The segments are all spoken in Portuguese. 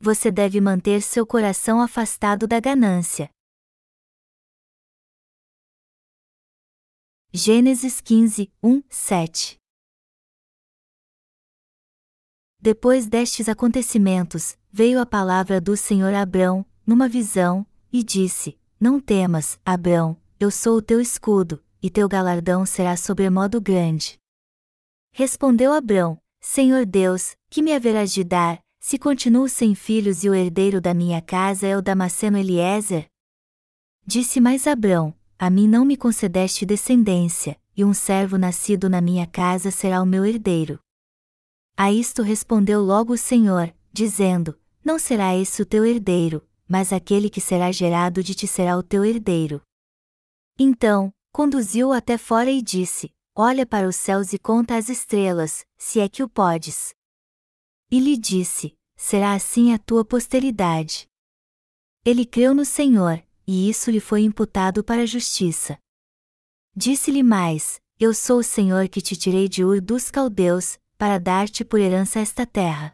você deve manter seu coração afastado da ganância. Gênesis 15, 1, 7 Depois destes acontecimentos, veio a palavra do Senhor a Abrão, numa visão, e disse: Não temas, Abrão, eu sou o teu escudo, e teu galardão será sobremodo grande. Respondeu Abrão: Senhor Deus, que me haverás de dar, se continuo sem filhos e o herdeiro da minha casa é o Damasceno Eliezer? Disse mais Abrão: a mim não me concedeste descendência, e um servo nascido na minha casa será o meu herdeiro. A isto respondeu logo o Senhor, dizendo: Não será esse o teu herdeiro, mas aquele que será gerado de ti será o teu herdeiro. Então, conduziu-o até fora e disse: Olha para os céus e conta as estrelas, se é que o podes. E lhe disse: Será assim a tua posteridade. Ele creu no Senhor, e isso lhe foi imputado para a justiça. Disse-lhe mais: Eu sou o Senhor que te tirei de Ur dos Caldeus, para dar-te por herança esta terra.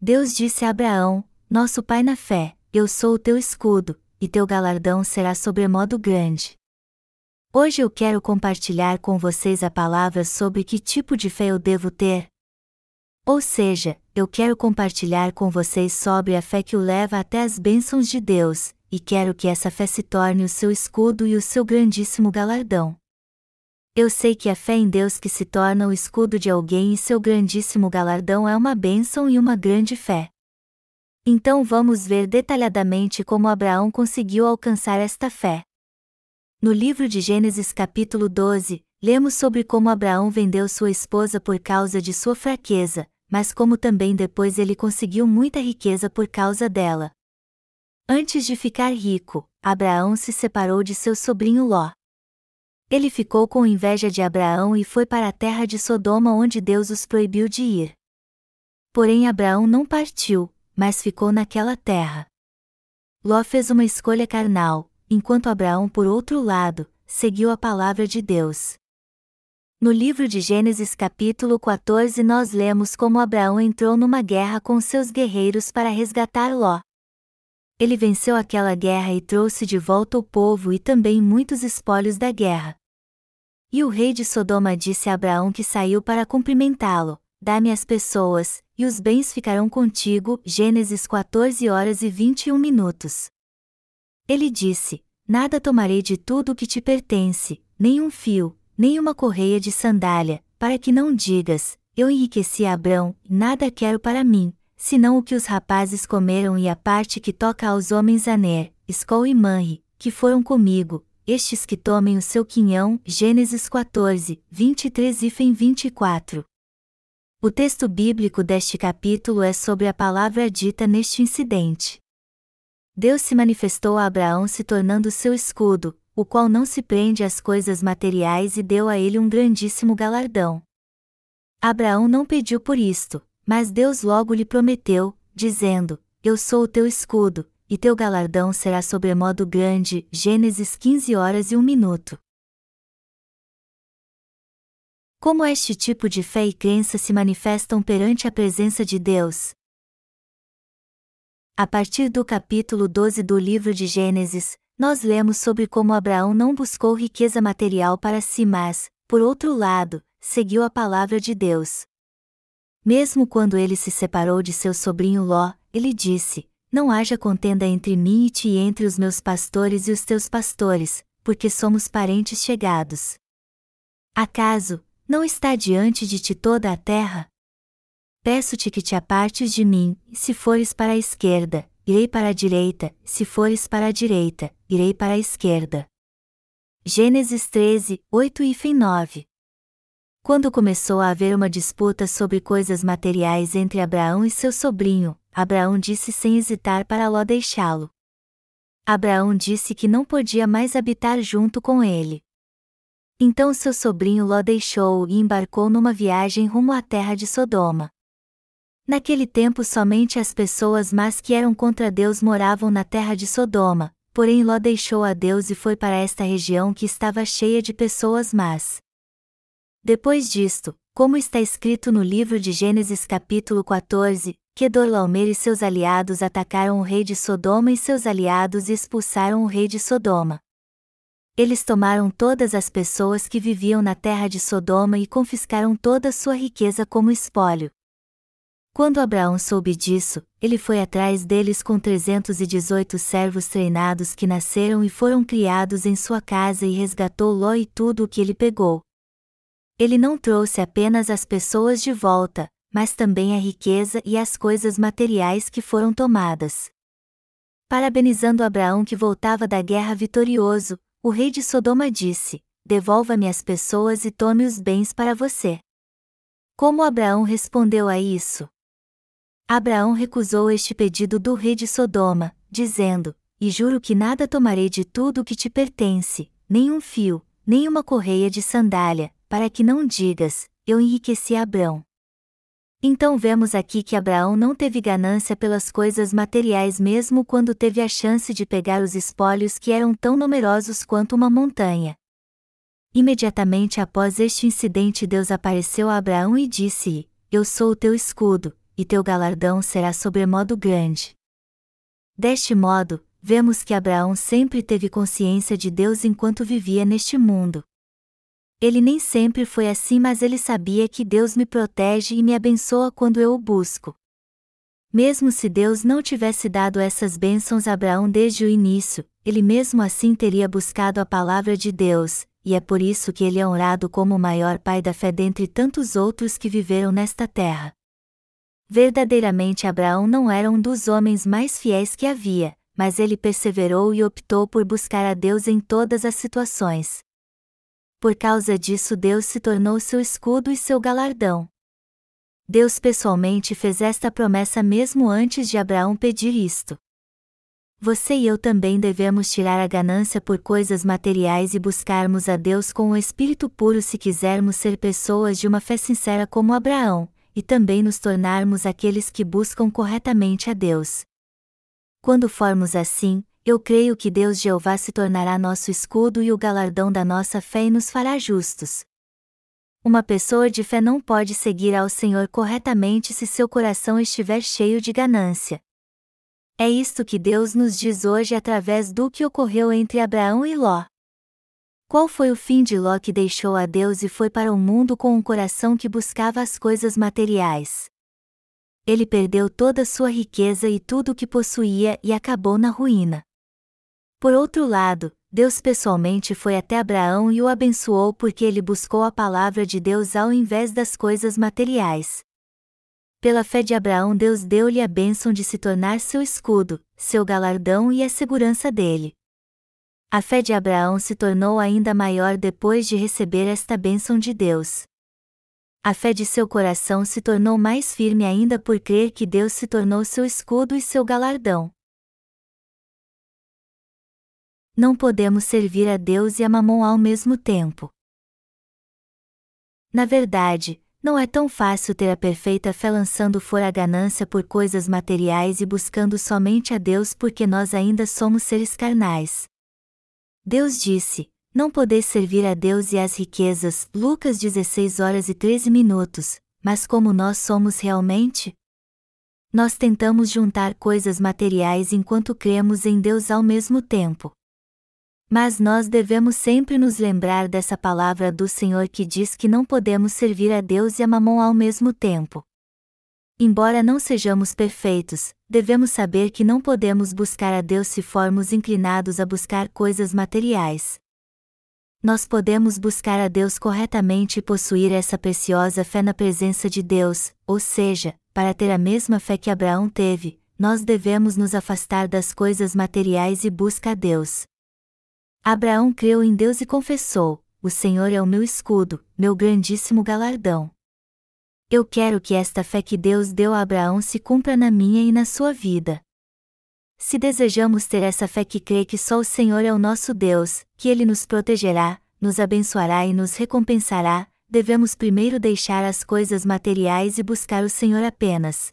Deus disse a Abraão, nosso pai na fé: Eu sou o teu escudo, e teu galardão será sobremodo grande. Hoje eu quero compartilhar com vocês a palavra sobre que tipo de fé eu devo ter. Ou seja, eu quero compartilhar com vocês sobre a fé que o leva até as bênçãos de Deus, e quero que essa fé se torne o seu escudo e o seu grandíssimo galardão. Eu sei que a fé em Deus que se torna o escudo de alguém e seu grandíssimo galardão é uma bênção e uma grande fé. Então vamos ver detalhadamente como Abraão conseguiu alcançar esta fé. No livro de Gênesis capítulo 12, lemos sobre como Abraão vendeu sua esposa por causa de sua fraqueza, mas como também depois ele conseguiu muita riqueza por causa dela. Antes de ficar rico, Abraão se separou de seu sobrinho Ló. Ele ficou com inveja de Abraão e foi para a terra de Sodoma onde Deus os proibiu de ir. Porém Abraão não partiu, mas ficou naquela terra. Ló fez uma escolha carnal, enquanto Abraão, por outro lado, seguiu a palavra de Deus. No livro de Gênesis capítulo 14 nós lemos como Abraão entrou numa guerra com seus guerreiros para resgatar Ló. Ele venceu aquela guerra e trouxe de volta o povo e também muitos espólios da guerra. E o rei de Sodoma disse a Abraão que saiu para cumprimentá-lo: Dá-me as pessoas, e os bens ficarão contigo. Gênesis 14 horas e 21 minutos. Ele disse: Nada tomarei de tudo o que te pertence, nem um fio, nem uma correia de sandália, para que não digas, eu enriqueci Abrão, nada quero para mim, senão o que os rapazes comeram e a parte que toca aos homens Aner, Escol e Manri, que foram comigo, estes que tomem o seu quinhão. Gênesis 14, 23 e 24. O texto bíblico deste capítulo é sobre a palavra dita neste incidente. Deus se manifestou a Abraão se tornando seu escudo, o qual não se prende às coisas materiais e deu a ele um grandíssimo galardão. Abraão não pediu por isto, mas Deus logo lhe prometeu, dizendo: Eu sou o teu escudo, e teu galardão será sobremodo grande. Gênesis 15 horas e 1 minuto. Como este tipo de fé e crença se manifestam perante a presença de Deus? A partir do capítulo 12 do livro de Gênesis, nós lemos sobre como Abraão não buscou riqueza material para si, mas, por outro lado, seguiu a palavra de Deus. Mesmo quando ele se separou de seu sobrinho Ló, ele disse: Não haja contenda entre mim e ti e entre os meus pastores e os teus pastores, porque somos parentes chegados. Acaso, não está diante de ti toda a terra? Peço-te que te apartes de mim, se fores para a esquerda, irei para a direita, se fores para a direita, irei para a esquerda. Gênesis 13, 8 e 9 Quando começou a haver uma disputa sobre coisas materiais entre Abraão e seu sobrinho, Abraão disse sem hesitar para Ló deixá-lo. Abraão disse que não podia mais habitar junto com ele. Então seu sobrinho Ló deixou-o e embarcou numa viagem rumo à terra de Sodoma. Naquele tempo somente as pessoas más que eram contra Deus moravam na terra de Sodoma, porém Ló deixou a Deus e foi para esta região que estava cheia de pessoas más. Depois disto, como está escrito no livro de Gênesis capítulo 14, Kedorlaomer e seus aliados atacaram o rei de Sodoma e seus aliados expulsaram o rei de Sodoma. Eles tomaram todas as pessoas que viviam na terra de Sodoma e confiscaram toda sua riqueza como espólio. Quando Abraão soube disso, ele foi atrás deles com 318 servos treinados que nasceram e foram criados em sua casa e resgatou Ló e tudo o que ele pegou. Ele não trouxe apenas as pessoas de volta, mas também a riqueza e as coisas materiais que foram tomadas. Parabenizando Abraão que voltava da guerra vitorioso, o rei de Sodoma disse: Devolva-me as pessoas e tome os bens para você. Como Abraão respondeu a isso? Abraão recusou este pedido do rei de Sodoma, dizendo: E juro que nada tomarei de tudo o que te pertence, nem um fio, nem uma correia de sandália, para que não digas: Eu enriqueci Abraão. Então vemos aqui que Abraão não teve ganância pelas coisas materiais mesmo quando teve a chance de pegar os espólios que eram tão numerosos quanto uma montanha. Imediatamente após este incidente, Deus apareceu a Abraão e disse: Eu sou o teu escudo, e teu galardão será sobremodo grande. Deste modo, vemos que Abraão sempre teve consciência de Deus enquanto vivia neste mundo. Ele nem sempre foi assim, mas ele sabia que Deus me protege e me abençoa quando eu o busco. Mesmo se Deus não tivesse dado essas bênçãos a Abraão desde o início, ele mesmo assim teria buscado a palavra de Deus, e é por isso que ele é honrado como o maior pai da fé dentre tantos outros que viveram nesta terra. Verdadeiramente Abraão não era um dos homens mais fiéis que havia, mas ele perseverou e optou por buscar a Deus em todas as situações por causa disso Deus se tornou seu escudo e seu galardão. Deus pessoalmente fez esta promessa mesmo antes de Abraão pedir isto. Você e eu também devemos tirar a ganância por coisas materiais e buscarmos a Deus com o espírito puro se quisermos ser pessoas de uma fé sincera como Abraão, e também nos tornarmos aqueles que buscam corretamente a Deus. Quando formos assim, eu creio que Deus Jeová se tornará nosso escudo e o galardão da nossa fé e nos fará justos. Uma pessoa de fé não pode seguir ao Senhor corretamente se seu coração estiver cheio de ganância. É isto que Deus nos diz hoje através do que ocorreu entre Abraão e Ló. Qual foi o fim de Ló que deixou a Deus e foi para o mundo com um coração que buscava as coisas materiais? Ele perdeu toda sua riqueza e tudo o que possuía e acabou na ruína. Por outro lado, Deus pessoalmente foi até Abraão e o abençoou porque ele buscou a palavra de Deus ao invés das coisas materiais. Pela fé de Abraão, Deus deu-lhe a bênção de se tornar seu escudo, seu galardão e a segurança dele. A fé de Abraão se tornou ainda maior depois de receber esta bênção de Deus. A fé de seu coração se tornou mais firme ainda por crer que Deus se tornou seu escudo e seu galardão. não podemos servir a Deus e a Mamon ao mesmo tempo. Na verdade, não é tão fácil ter a perfeita fé lançando fora a ganância por coisas materiais e buscando somente a Deus porque nós ainda somos seres carnais. Deus disse: Não podeis servir a Deus e às riquezas. Lucas 16 horas e 13 minutos. Mas como nós somos realmente? Nós tentamos juntar coisas materiais enquanto cremos em Deus ao mesmo tempo. Mas nós devemos sempre nos lembrar dessa palavra do Senhor que diz que não podemos servir a Deus e a Mamon ao mesmo tempo. Embora não sejamos perfeitos, devemos saber que não podemos buscar a Deus se formos inclinados a buscar coisas materiais. Nós podemos buscar a Deus corretamente e possuir essa preciosa fé na presença de Deus, ou seja, para ter a mesma fé que Abraão teve, nós devemos nos afastar das coisas materiais e buscar a Deus. Abraão creu em Deus e confessou: O Senhor é o meu escudo, meu grandíssimo galardão. Eu quero que esta fé que Deus deu a Abraão se cumpra na minha e na sua vida. Se desejamos ter essa fé que crê que só o Senhor é o nosso Deus, que Ele nos protegerá, nos abençoará e nos recompensará, devemos primeiro deixar as coisas materiais e buscar o Senhor apenas.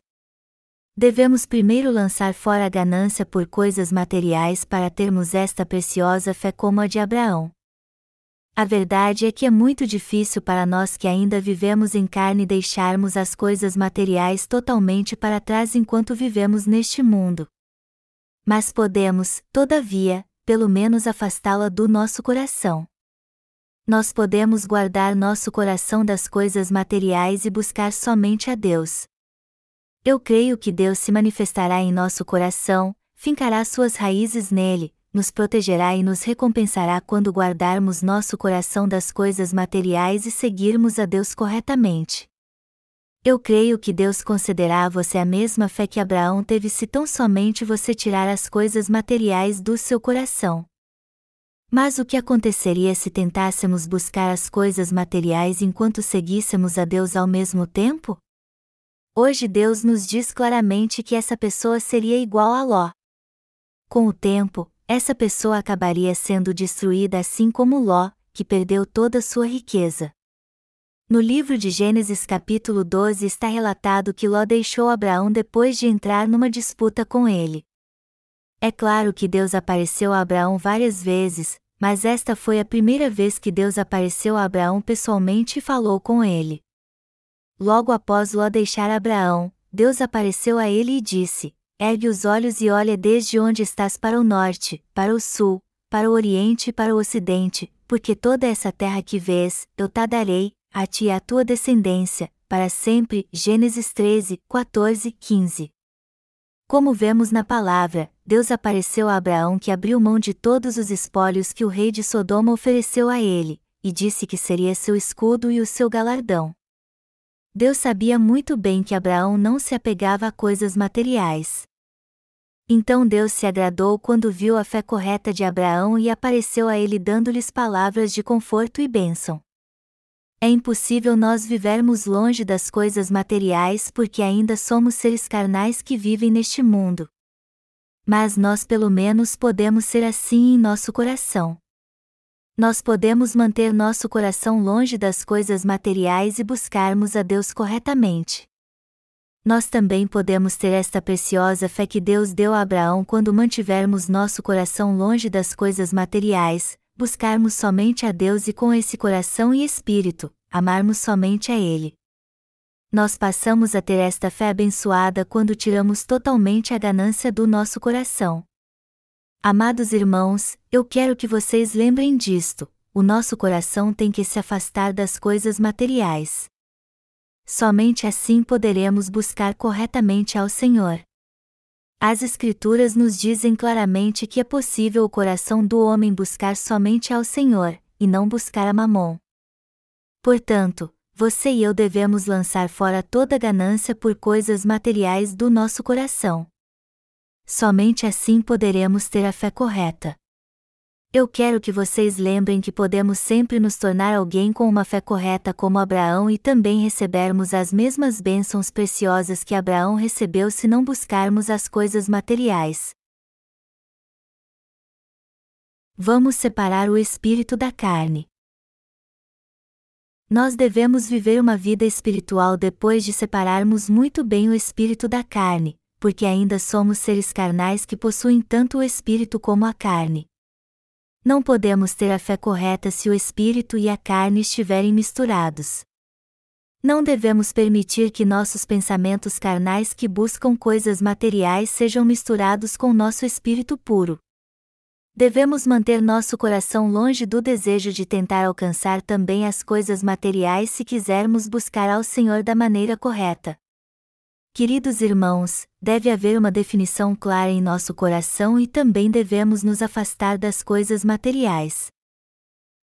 Devemos primeiro lançar fora a ganância por coisas materiais para termos esta preciosa fé como a de Abraão. A verdade é que é muito difícil para nós que ainda vivemos em carne deixarmos as coisas materiais totalmente para trás enquanto vivemos neste mundo. Mas podemos, todavia, pelo menos afastá-la do nosso coração. Nós podemos guardar nosso coração das coisas materiais e buscar somente a Deus. Eu creio que Deus se manifestará em nosso coração, fincará suas raízes nele, nos protegerá e nos recompensará quando guardarmos nosso coração das coisas materiais e seguirmos a Deus corretamente. Eu creio que Deus concederá a você a mesma fé que Abraão teve se tão somente você tirar as coisas materiais do seu coração. Mas o que aconteceria se tentássemos buscar as coisas materiais enquanto seguíssemos a Deus ao mesmo tempo? Hoje Deus nos diz claramente que essa pessoa seria igual a Ló. Com o tempo, essa pessoa acabaria sendo destruída assim como Ló, que perdeu toda sua riqueza. No livro de Gênesis capítulo 12 está relatado que Ló deixou Abraão depois de entrar numa disputa com ele. É claro que Deus apareceu a Abraão várias vezes, mas esta foi a primeira vez que Deus apareceu a Abraão pessoalmente e falou com ele. Logo após Ló deixar Abraão, Deus apareceu a ele e disse: ergue os olhos e olha desde onde estás para o norte, para o sul, para o oriente e para o ocidente, porque toda essa terra que vês, eu te darei, a ti e à tua descendência, para sempre. Gênesis 13, 14, 15. Como vemos na palavra, Deus apareceu a Abraão que abriu mão de todos os espólios que o rei de Sodoma ofereceu a ele, e disse que seria seu escudo e o seu galardão. Deus sabia muito bem que Abraão não se apegava a coisas materiais. Então Deus se agradou quando viu a fé correta de Abraão e apareceu a ele dando-lhes palavras de conforto e bênção. É impossível nós vivermos longe das coisas materiais porque ainda somos seres carnais que vivem neste mundo. Mas nós pelo menos podemos ser assim em nosso coração. Nós podemos manter nosso coração longe das coisas materiais e buscarmos a Deus corretamente nós também podemos ter esta preciosa fé que Deus deu a Abraão quando mantivermos nosso coração longe das coisas materiais, buscarmos somente a Deus e com esse coração e espírito, amarmos somente a Ele. Nós passamos a ter esta fé abençoada quando tiramos totalmente a ganância do nosso coração. Amados irmãos, eu quero que vocês lembrem disto: o nosso coração tem que se afastar das coisas materiais. Somente assim poderemos buscar corretamente ao Senhor. As Escrituras nos dizem claramente que é possível o coração do homem buscar somente ao Senhor, e não buscar a Mamon. Portanto, você e eu devemos lançar fora toda ganância por coisas materiais do nosso coração. Somente assim poderemos ter a fé correta. Eu quero que vocês lembrem que podemos sempre nos tornar alguém com uma fé correta como Abraão e também recebermos as mesmas bênçãos preciosas que Abraão recebeu se não buscarmos as coisas materiais. Vamos separar o espírito da carne. Nós devemos viver uma vida espiritual depois de separarmos muito bem o espírito da carne, porque ainda somos seres carnais que possuem tanto o espírito como a carne. Não podemos ter a fé correta se o espírito e a carne estiverem misturados. Não devemos permitir que nossos pensamentos carnais que buscam coisas materiais sejam misturados com nosso espírito puro. Devemos manter nosso coração longe do desejo de tentar alcançar também as coisas materiais se quisermos buscar ao Senhor da maneira correta. Queridos irmãos, deve haver uma definição clara em nosso coração e também devemos nos afastar das coisas materiais.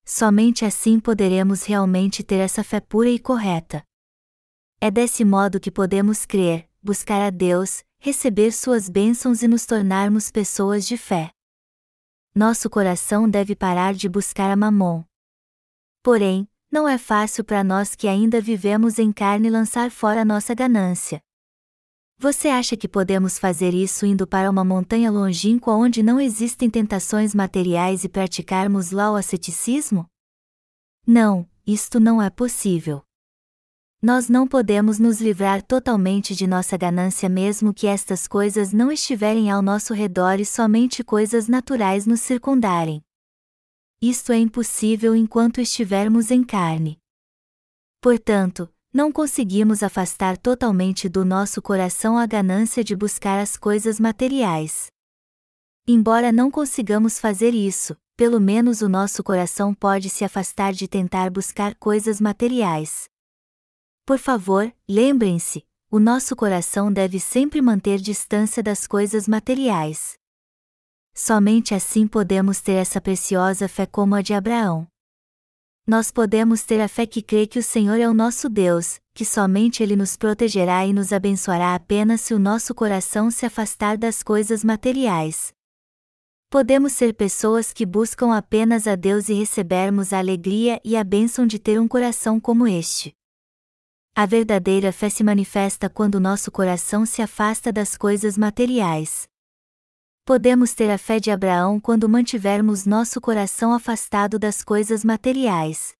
Somente assim poderemos realmente ter essa fé pura e correta. É desse modo que podemos crer, buscar a Deus, receber suas bênçãos e nos tornarmos pessoas de fé. Nosso coração deve parar de buscar a mamon. Porém, não é fácil para nós que ainda vivemos em carne lançar fora nossa ganância. Você acha que podemos fazer isso indo para uma montanha longínqua onde não existem tentações materiais e praticarmos lá o asceticismo? Não, isto não é possível. Nós não podemos nos livrar totalmente de nossa ganância mesmo que estas coisas não estiverem ao nosso redor e somente coisas naturais nos circundarem. isto é impossível enquanto estivermos em carne. Portanto, não conseguimos afastar totalmente do nosso coração a ganância de buscar as coisas materiais. Embora não consigamos fazer isso, pelo menos o nosso coração pode se afastar de tentar buscar coisas materiais. Por favor, lembrem-se, o nosso coração deve sempre manter distância das coisas materiais. Somente assim podemos ter essa preciosa fé como a de Abraão. Nós podemos ter a fé que crê que o Senhor é o nosso Deus, que somente Ele nos protegerá e nos abençoará apenas se o nosso coração se afastar das coisas materiais. Podemos ser pessoas que buscam apenas a Deus e recebermos a alegria e a bênção de ter um coração como este. A verdadeira fé se manifesta quando nosso coração se afasta das coisas materiais. Podemos ter a fé de Abraão quando mantivermos nosso coração afastado das coisas materiais.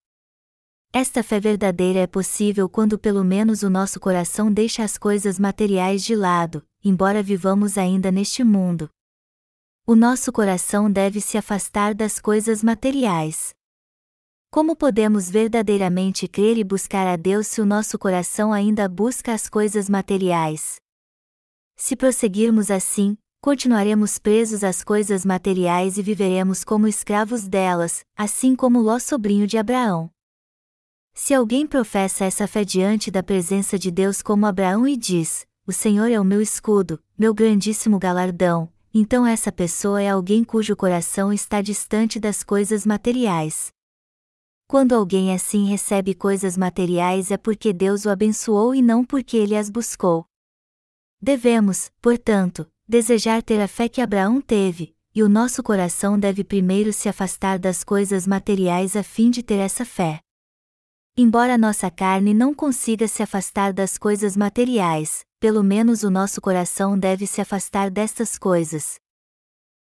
Esta fé verdadeira é possível quando pelo menos o nosso coração deixa as coisas materiais de lado, embora vivamos ainda neste mundo. O nosso coração deve se afastar das coisas materiais. Como podemos verdadeiramente crer e buscar a Deus se o nosso coração ainda busca as coisas materiais? Se prosseguirmos assim, continuaremos presos às coisas materiais e viveremos como escravos delas, assim como Ló sobrinho de Abraão. Se alguém professa essa fé diante da presença de Deus como Abraão e diz: O Senhor é o meu escudo, meu grandíssimo galardão, então essa pessoa é alguém cujo coração está distante das coisas materiais. Quando alguém assim recebe coisas materiais é porque Deus o abençoou e não porque ele as buscou. Devemos, portanto, desejar ter a fé que Abraão teve, e o nosso coração deve primeiro se afastar das coisas materiais a fim de ter essa fé. Embora nossa carne não consiga se afastar das coisas materiais, pelo menos o nosso coração deve se afastar destas coisas.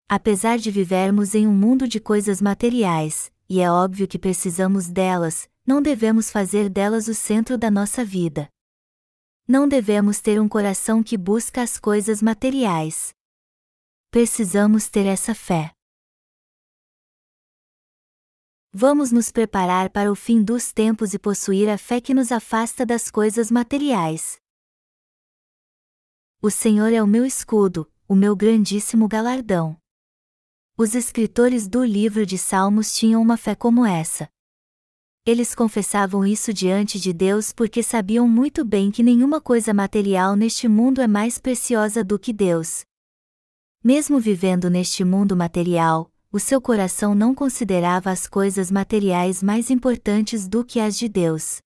Apesar de vivermos em um mundo de coisas materiais, e é óbvio que precisamos delas, não devemos fazer delas o centro da nossa vida. Não devemos ter um coração que busca as coisas materiais. Precisamos ter essa fé. Vamos nos preparar para o fim dos tempos e possuir a fé que nos afasta das coisas materiais. O Senhor é o meu escudo, o meu grandíssimo galardão. Os escritores do livro de Salmos tinham uma fé como essa. Eles confessavam isso diante de Deus porque sabiam muito bem que nenhuma coisa material neste mundo é mais preciosa do que Deus. Mesmo vivendo neste mundo material, o seu coração não considerava as coisas materiais mais importantes do que as de Deus.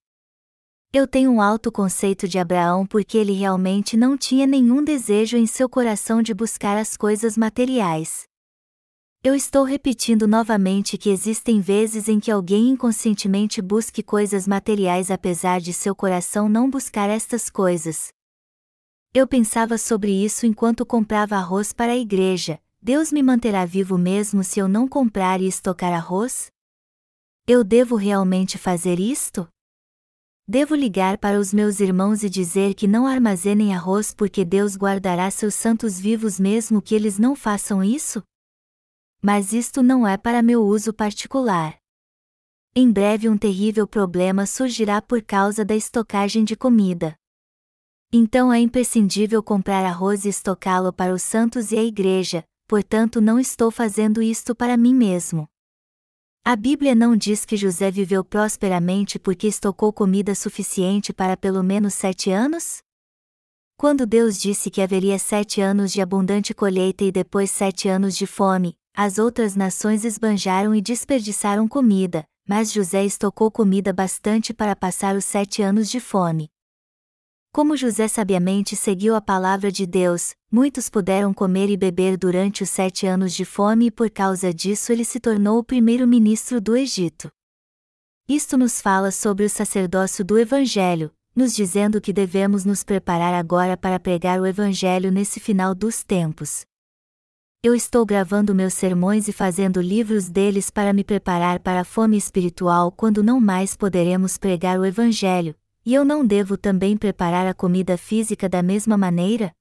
Eu tenho um alto conceito de Abraão porque ele realmente não tinha nenhum desejo em seu coração de buscar as coisas materiais. Eu estou repetindo novamente que existem vezes em que alguém inconscientemente busque coisas materiais apesar de seu coração não buscar estas coisas. Eu pensava sobre isso enquanto comprava arroz para a igreja. Deus me manterá vivo mesmo se eu não comprar e estocar arroz? Eu devo realmente fazer isto? Devo ligar para os meus irmãos e dizer que não armazenem arroz porque Deus guardará seus santos vivos mesmo que eles não façam isso? Mas isto não é para meu uso particular. Em breve um terrível problema surgirá por causa da estocagem de comida. Então é imprescindível comprar arroz e estocá-lo para os santos e a igreja, portanto não estou fazendo isto para mim mesmo. A Bíblia não diz que José viveu prosperamente porque estocou comida suficiente para pelo menos sete anos? Quando Deus disse que haveria sete anos de abundante colheita e depois sete anos de fome, as outras nações esbanjaram e desperdiçaram comida, mas José estocou comida bastante para passar os sete anos de fome. Como José sabiamente seguiu a palavra de Deus, muitos puderam comer e beber durante os sete anos de fome e por causa disso ele se tornou o primeiro-ministro do Egito. Isto nos fala sobre o sacerdócio do Evangelho, nos dizendo que devemos nos preparar agora para pregar o Evangelho nesse final dos tempos eu estou gravando meus sermões e fazendo livros deles para me preparar para a fome espiritual quando não mais poderemos pregar o Evangelho, e eu não devo também preparar a comida física da mesma maneira?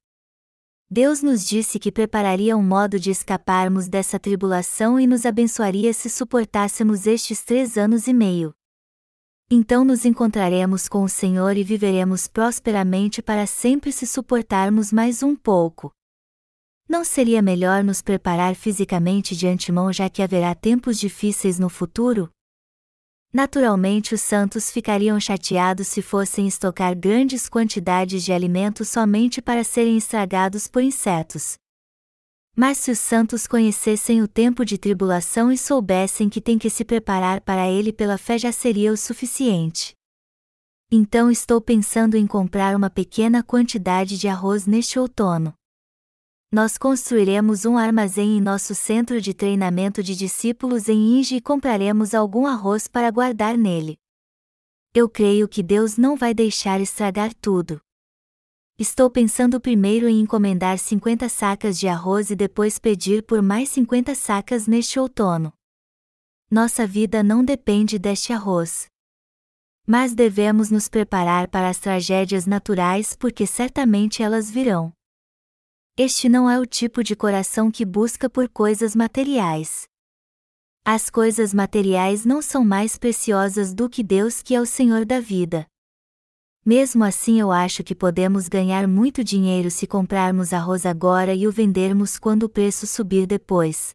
Deus nos disse que prepararia um modo de escaparmos dessa tribulação e nos abençoaria se suportássemos estes três anos e meio. Então nos encontraremos com o Senhor e viveremos prosperamente para sempre se suportarmos mais um pouco. Não seria melhor nos preparar fisicamente de antemão já que haverá tempos difíceis no futuro? Naturalmente, os santos ficariam chateados se fossem estocar grandes quantidades de alimentos somente para serem estragados por insetos. Mas se os santos conhecessem o tempo de tribulação e soubessem que têm que se preparar para ele pela fé já seria o suficiente. Então estou pensando em comprar uma pequena quantidade de arroz neste outono nós construiremos um armazém em nosso centro de treinamento de discípulos em Inge e compraremos algum arroz para guardar nele. Eu creio que Deus não vai deixar estragar tudo. Estou pensando primeiro em encomendar 50 sacas de arroz e depois pedir por mais 50 sacas neste outono. Nossa vida não depende deste arroz. Mas devemos nos preparar para as tragédias naturais porque certamente elas virão. Este não é o tipo de coração que busca por coisas materiais. As coisas materiais não são mais preciosas do que Deus que é o Senhor da vida. Mesmo assim, eu acho que podemos ganhar muito dinheiro se comprarmos arroz agora e o vendermos quando o preço subir depois.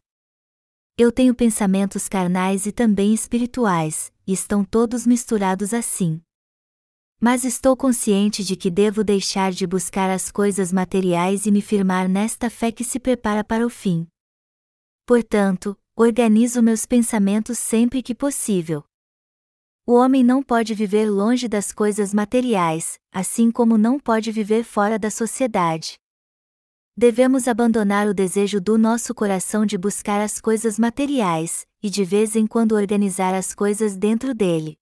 Eu tenho pensamentos carnais e também espirituais, e estão todos misturados assim. Mas estou consciente de que devo deixar de buscar as coisas materiais e me firmar nesta fé que se prepara para o fim. Portanto, organizo meus pensamentos sempre que possível. O homem não pode viver longe das coisas materiais, assim como não pode viver fora da sociedade. Devemos abandonar o desejo do nosso coração de buscar as coisas materiais, e de vez em quando organizar as coisas dentro dele.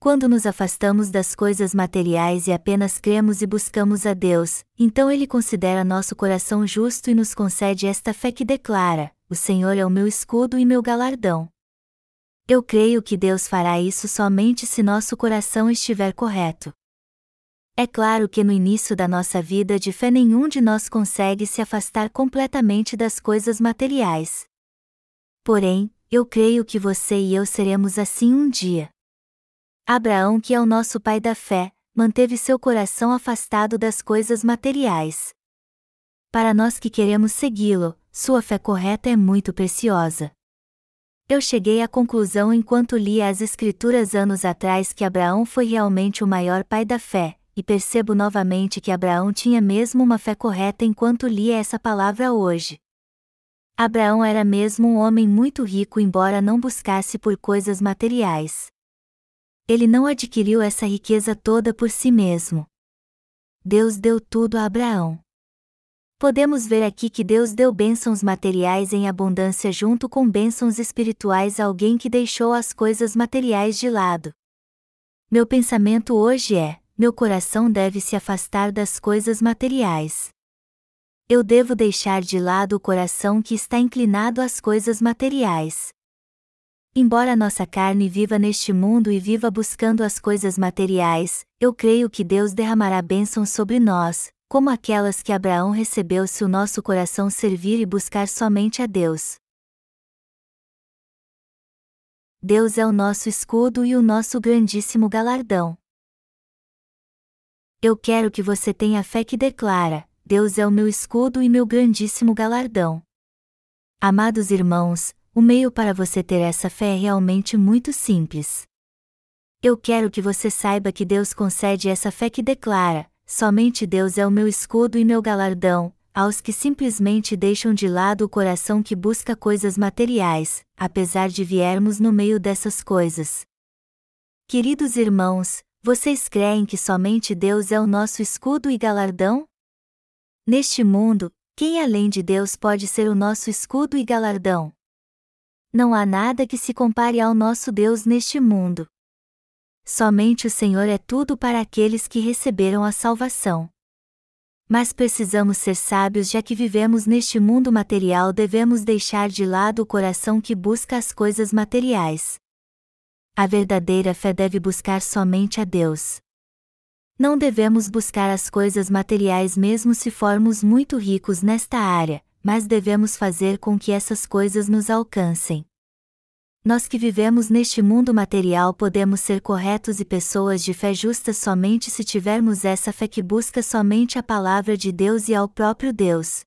Quando nos afastamos das coisas materiais e apenas cremos e buscamos a Deus, então Ele considera nosso coração justo e nos concede esta fé que declara: O Senhor é o meu escudo e meu galardão. Eu creio que Deus fará isso somente se nosso coração estiver correto. É claro que no início da nossa vida de fé nenhum de nós consegue se afastar completamente das coisas materiais. Porém, eu creio que você e eu seremos assim um dia. Abraão, que é o nosso pai da fé, manteve seu coração afastado das coisas materiais. Para nós que queremos segui-lo, sua fé correta é muito preciosa. Eu cheguei à conclusão enquanto lia as Escrituras anos atrás que Abraão foi realmente o maior pai da fé, e percebo novamente que Abraão tinha mesmo uma fé correta enquanto lia essa palavra hoje. Abraão era mesmo um homem muito rico, embora não buscasse por coisas materiais ele não adquiriu essa riqueza toda por si mesmo. Deus deu tudo a Abraão. Podemos ver aqui que Deus deu bênçãos materiais em abundância junto com bênçãos espirituais a alguém que deixou as coisas materiais de lado. Meu pensamento hoje é: meu coração deve se afastar das coisas materiais. Eu devo deixar de lado o coração que está inclinado às coisas materiais. Embora nossa carne viva neste mundo e viva buscando as coisas materiais, eu creio que Deus derramará bênçãos sobre nós, como aquelas que Abraão recebeu se o nosso coração servir e buscar somente a Deus. Deus é o nosso escudo e o nosso grandíssimo galardão. Eu quero que você tenha fé que declara: Deus é o meu escudo e meu grandíssimo galardão. Amados irmãos, o meio para você ter essa fé é realmente muito simples. Eu quero que você saiba que Deus concede essa fé que declara: somente Deus é o meu escudo e meu galardão, aos que simplesmente deixam de lado o coração que busca coisas materiais, apesar de viermos no meio dessas coisas. Queridos irmãos, vocês creem que somente Deus é o nosso escudo e galardão? Neste mundo, quem além de Deus pode ser o nosso escudo e galardão? Não há nada que se compare ao nosso Deus neste mundo. Somente o Senhor é tudo para aqueles que receberam a salvação. Mas precisamos ser sábios já que vivemos neste mundo material, devemos deixar de lado o coração que busca as coisas materiais. A verdadeira fé deve buscar somente a Deus. Não devemos buscar as coisas materiais mesmo se formos muito ricos nesta área, mas devemos fazer com que essas coisas nos alcancem. Nós que vivemos neste mundo material podemos ser corretos e pessoas de fé justa somente se tivermos essa fé que busca somente a palavra de Deus e ao próprio Deus.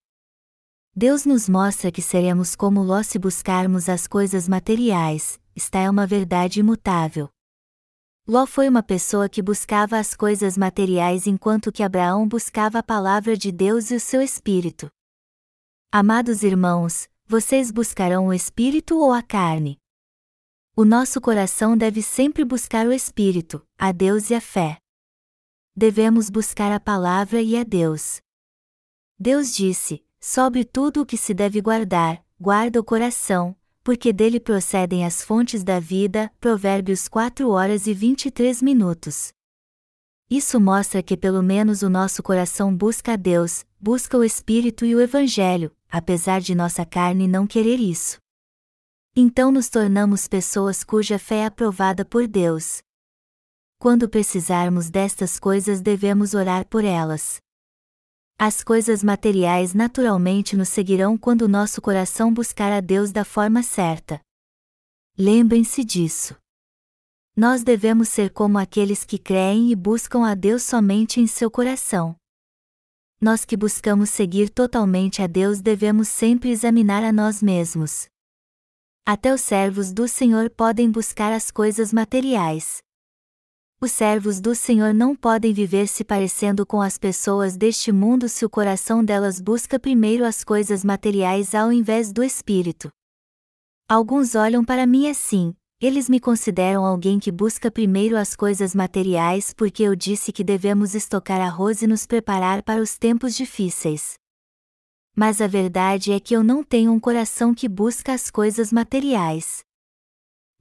Deus nos mostra que seremos como Ló se buscarmos as coisas materiais, esta é uma verdade imutável. Ló foi uma pessoa que buscava as coisas materiais enquanto que Abraão buscava a palavra de Deus e o seu espírito. Amados irmãos, vocês buscarão o espírito ou a carne? O nosso coração deve sempre buscar o espírito, a Deus e a fé. Devemos buscar a palavra e a Deus. Deus disse: sobre tudo o que se deve guardar, guarda o coração, porque dele procedem as fontes da vida. Provérbios 4 horas e 23 minutos. Isso mostra que pelo menos o nosso coração busca a Deus, busca o Espírito e o Evangelho, apesar de nossa carne não querer isso. Então nos tornamos pessoas cuja fé é aprovada por Deus. Quando precisarmos destas coisas devemos orar por elas. As coisas materiais naturalmente nos seguirão quando nosso coração buscar a Deus da forma certa. Lembrem-se disso. Nós devemos ser como aqueles que creem e buscam a Deus somente em seu coração. Nós que buscamos seguir totalmente a Deus devemos sempre examinar a nós mesmos. Até os servos do Senhor podem buscar as coisas materiais, os servos do Senhor não podem viver se parecendo com as pessoas deste mundo se o coração delas busca primeiro as coisas materiais ao invés do espírito. Alguns olham para mim assim, eles me consideram alguém que busca primeiro as coisas materiais porque eu disse que devemos estocar arroz e nos preparar para os tempos difíceis. Mas a verdade é que eu não tenho um coração que busca as coisas materiais.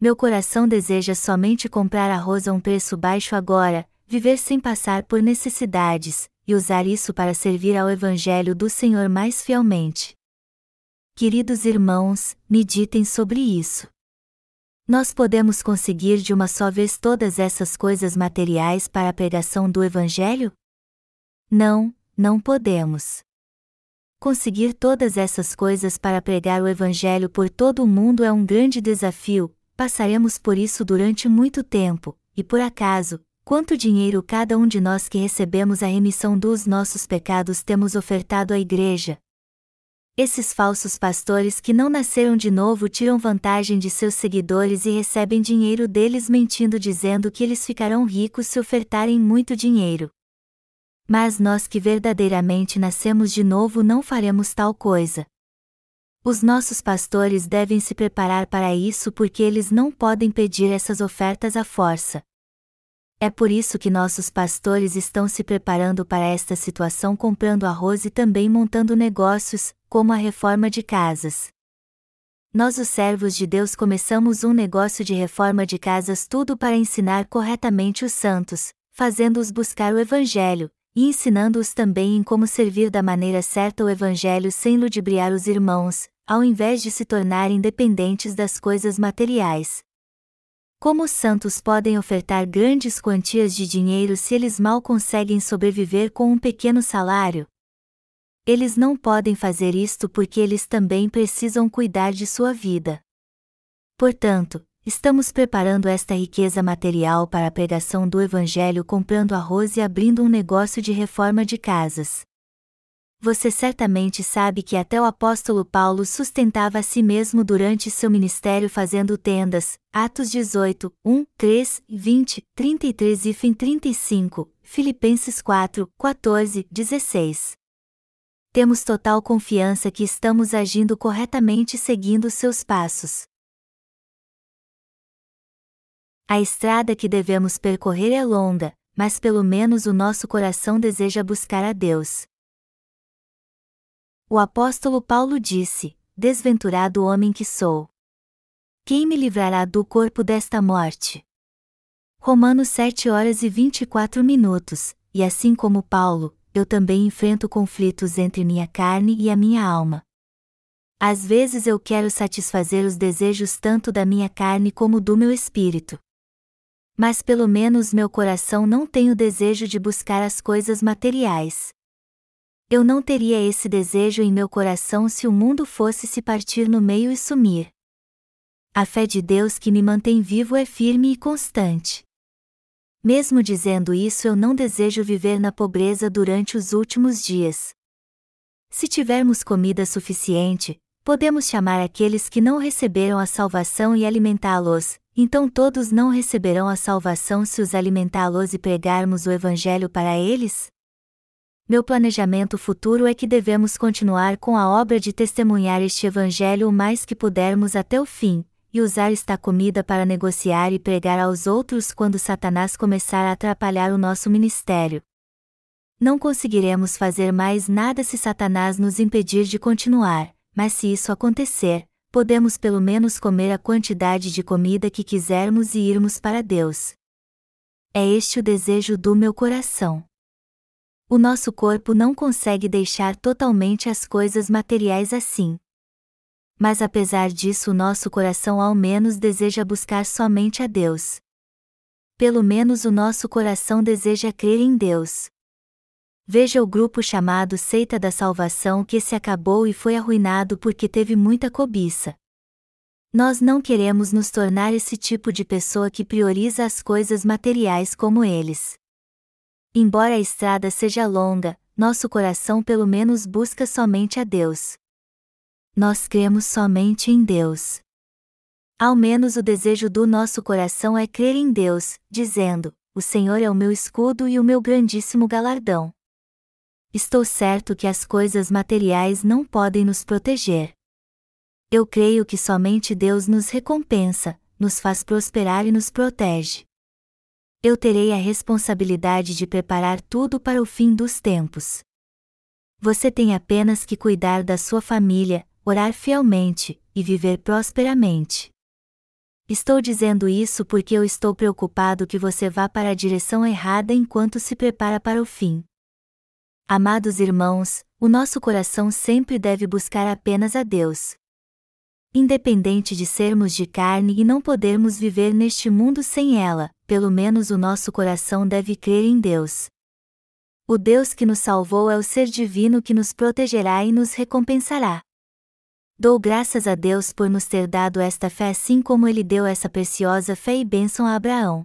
Meu coração deseja somente comprar arroz a um preço baixo agora, viver sem passar por necessidades, e usar isso para servir ao Evangelho do Senhor mais fielmente. Queridos irmãos, meditem sobre isso. Nós podemos conseguir de uma só vez todas essas coisas materiais para a pregação do Evangelho? Não, não podemos. Conseguir todas essas coisas para pregar o Evangelho por todo o mundo é um grande desafio, passaremos por isso durante muito tempo, e por acaso, quanto dinheiro cada um de nós que recebemos a remissão dos nossos pecados temos ofertado à Igreja? Esses falsos pastores que não nasceram de novo tiram vantagem de seus seguidores e recebem dinheiro deles mentindo dizendo que eles ficarão ricos se ofertarem muito dinheiro. Mas nós que verdadeiramente nascemos de novo não faremos tal coisa. Os nossos pastores devem se preparar para isso porque eles não podem pedir essas ofertas à força. É por isso que nossos pastores estão se preparando para esta situação comprando arroz e também montando negócios, como a reforma de casas. Nós, os servos de Deus, começamos um negócio de reforma de casas tudo para ensinar corretamente os santos, fazendo-os buscar o Evangelho, e ensinando-os também em como servir da maneira certa o Evangelho sem ludibriar os irmãos, ao invés de se tornarem dependentes das coisas materiais. Como os santos podem ofertar grandes quantias de dinheiro se eles mal conseguem sobreviver com um pequeno salário? Eles não podem fazer isto porque eles também precisam cuidar de sua vida. Portanto, Estamos preparando esta riqueza material para a pregação do Evangelho comprando arroz e abrindo um negócio de reforma de casas. Você certamente sabe que até o apóstolo Paulo sustentava a si mesmo durante seu ministério fazendo tendas, Atos 18, 1, 3, 20, 33 e fim 35, Filipenses 4, 14, 16. Temos total confiança que estamos agindo corretamente seguindo seus passos. A estrada que devemos percorrer é longa, mas pelo menos o nosso coração deseja buscar a Deus. O apóstolo Paulo disse: Desventurado homem que sou. Quem me livrará do corpo desta morte? Romanos 7 horas e 24 minutos, e assim como Paulo, eu também enfrento conflitos entre minha carne e a minha alma. Às vezes eu quero satisfazer os desejos tanto da minha carne como do meu espírito Mas pelo menos meu coração não tem o desejo de buscar as coisas materiais. Eu não teria esse desejo em meu coração se o mundo fosse se partir no meio e sumir. A fé de Deus que me mantém vivo é firme e constante. Mesmo dizendo isso, eu não desejo viver na pobreza durante os últimos dias. Se tivermos comida suficiente, podemos chamar aqueles que não receberam a salvação e alimentá-los, então todos não receberão a salvação se os alimentá-los e pregarmos o Evangelho para eles? Meu planejamento futuro é que devemos continuar com a obra de testemunhar este Evangelho o mais que pudermos até o fim, e usar esta comida para negociar e pregar aos outros quando Satanás começar a atrapalhar o nosso ministério. Não conseguiremos fazer mais nada se Satanás nos impedir de continuar, mas se isso acontecer, podemos pelo menos comer a quantidade de comida que quisermos e irmos para Deus. É este o desejo do meu coração. O nosso corpo não consegue deixar totalmente as coisas materiais assim mas apesar disso, nosso coração ao menos deseja buscar somente a Deus. Pelo menos o nosso coração deseja crer em Deus. Veja o grupo chamado Seita da Salvação que se acabou e foi arruinado porque teve muita cobiça. Nós não queremos nos tornar esse tipo de pessoa que prioriza as coisas materiais como eles. Embora a estrada seja longa, nosso coração pelo menos busca somente a Deus nós cremos somente em Deus. Ao menos o desejo do nosso coração é crer em Deus, dizendo: O Senhor é o meu escudo e o meu grandíssimo galardão. Estou certo que as coisas materiais não podem nos proteger. Eu creio que somente Deus nos recompensa, nos faz prosperar e nos protege. Eu terei a responsabilidade de preparar tudo para o fim dos tempos. Você tem apenas que cuidar da sua família, orar fielmente e viver prosperamente. Estou dizendo isso porque eu estou preocupado que você vá para a direção errada enquanto se prepara para o fim. Amados irmãos, o nosso coração sempre deve buscar apenas a Deus. Independente de sermos de carne e não podermos viver neste mundo sem ela, pelo menos o nosso coração deve crer em Deus. O Deus que nos salvou é o ser divino que nos protegerá e nos recompensará. Dou graças a Deus por nos ter dado esta fé assim como ele deu essa preciosa fé e bênção a Abraão.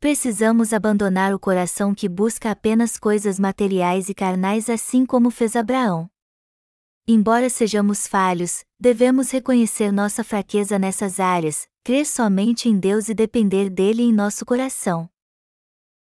Precisamos abandonar o coração que busca apenas coisas materiais e carnais assim como fez Abraão. Embora sejamos falhos, devemos reconhecer nossa fraqueza nessas áreas, crer somente em Deus e depender dele em nosso coração.